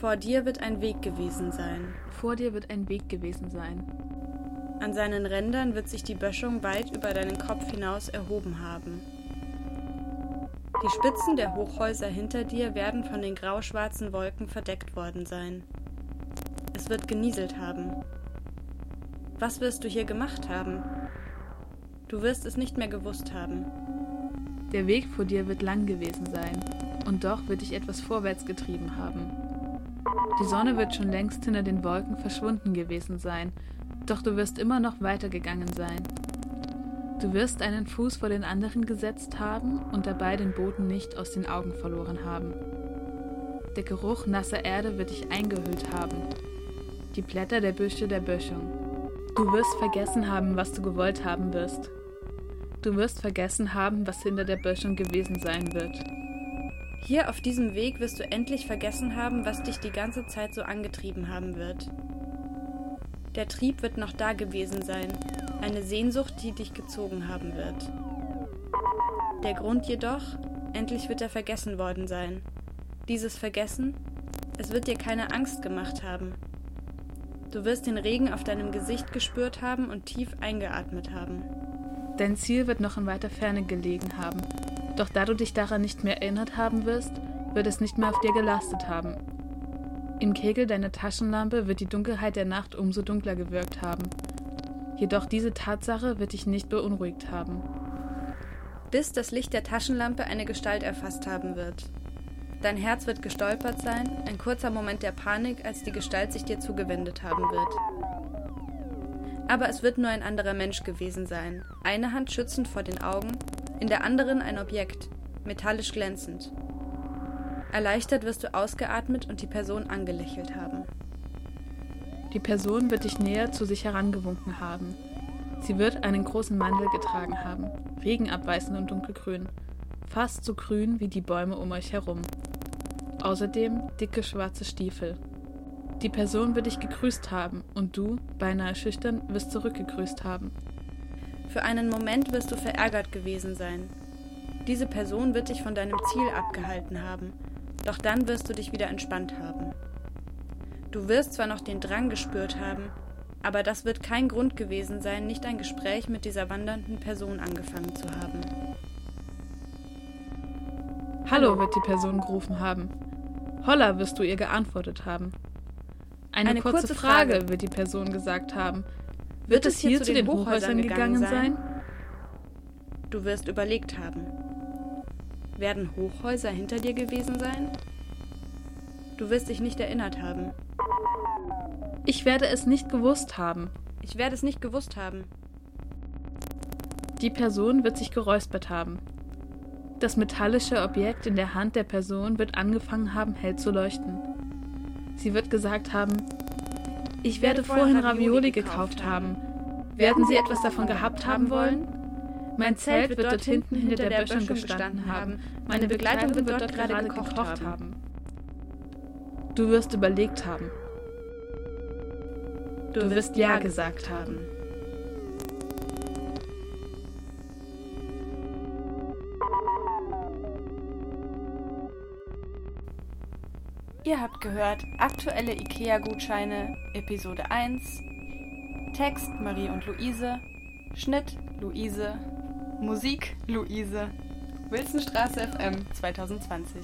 Vor dir wird ein Weg gewesen sein. Vor dir wird ein Weg gewesen sein. An seinen Rändern wird sich die Böschung weit über deinen Kopf hinaus erhoben haben. Die Spitzen der Hochhäuser hinter dir werden von den grauschwarzen Wolken verdeckt worden sein. Es wird genieselt haben. Was wirst du hier gemacht haben? Du wirst es nicht mehr gewusst haben. Der Weg vor dir wird lang gewesen sein, und doch wird dich etwas vorwärts getrieben haben. Die Sonne wird schon längst hinter den Wolken verschwunden gewesen sein, doch du wirst immer noch weitergegangen sein. Du wirst einen Fuß vor den anderen gesetzt haben und dabei den Boden nicht aus den Augen verloren haben. Der Geruch nasser Erde wird dich eingehüllt haben. Die Blätter der Büsche der Böschung. Du wirst vergessen haben, was du gewollt haben wirst. Du wirst vergessen haben, was hinter der Böschung gewesen sein wird. Hier auf diesem Weg wirst du endlich vergessen haben, was dich die ganze Zeit so angetrieben haben wird. Der Trieb wird noch da gewesen sein, eine Sehnsucht, die dich gezogen haben wird. Der Grund jedoch, endlich wird er vergessen worden sein. Dieses Vergessen, es wird dir keine Angst gemacht haben. Du wirst den Regen auf deinem Gesicht gespürt haben und tief eingeatmet haben. Dein Ziel wird noch in weiter Ferne gelegen haben, doch da du dich daran nicht mehr erinnert haben wirst, wird es nicht mehr auf dir gelastet haben. Im Kegel deiner Taschenlampe wird die Dunkelheit der Nacht umso dunkler gewirkt haben. Jedoch diese Tatsache wird dich nicht beunruhigt haben. Bis das Licht der Taschenlampe eine Gestalt erfasst haben wird. Dein Herz wird gestolpert sein, ein kurzer Moment der Panik, als die Gestalt sich dir zugewendet haben wird. Aber es wird nur ein anderer Mensch gewesen sein, eine Hand schützend vor den Augen, in der anderen ein Objekt, metallisch glänzend. Erleichtert wirst du ausgeatmet und die Person angelächelt haben. Die Person wird dich näher zu sich herangewunken haben. Sie wird einen großen Mantel getragen haben, regenabweisend und dunkelgrün, fast so grün wie die Bäume um euch herum. Außerdem dicke schwarze Stiefel. Die Person wird dich gegrüßt haben und du, beinahe schüchtern, wirst zurückgegrüßt haben. Für einen Moment wirst du verärgert gewesen sein. Diese Person wird dich von deinem Ziel abgehalten haben, doch dann wirst du dich wieder entspannt haben. Du wirst zwar noch den Drang gespürt haben, aber das wird kein Grund gewesen sein, nicht ein Gespräch mit dieser wandernden Person angefangen zu haben. Hallo, wird die Person gerufen haben. Holla, wirst du ihr geantwortet haben. Eine, Eine kurze, kurze Frage, Frage, wird die Person gesagt haben, wird es hier, zu den Hochhäusern gegangen sein? Du wirst überlegt haben. Werden Hochhäuser hinter dir gewesen sein? Du wirst dich nicht erinnert haben. Ich werde es nicht gewusst haben. Ich werde es nicht gewusst haben. Die Person wird sich geräuspert haben. Das metallische Objekt in der Hand der Person wird angefangen haben, hell zu leuchten. Sie wird gesagt haben, ich werde vorhin Ravioli gekauft haben. Werden Sie etwas davon gehabt haben wollen? Mein Zelt wird dort hinten hinter der Böschung gestanden haben. Meine Begleitung wird dort gerade gekocht haben. Du wirst überlegt haben. Du wirst Ja gesagt haben. Ihr habt gehört aktuelle IKEA-Gutscheine, Episode 1, Text Marie und Luise, Schnitt Luise, Musik Luise, Wilsonstraße FM 2020.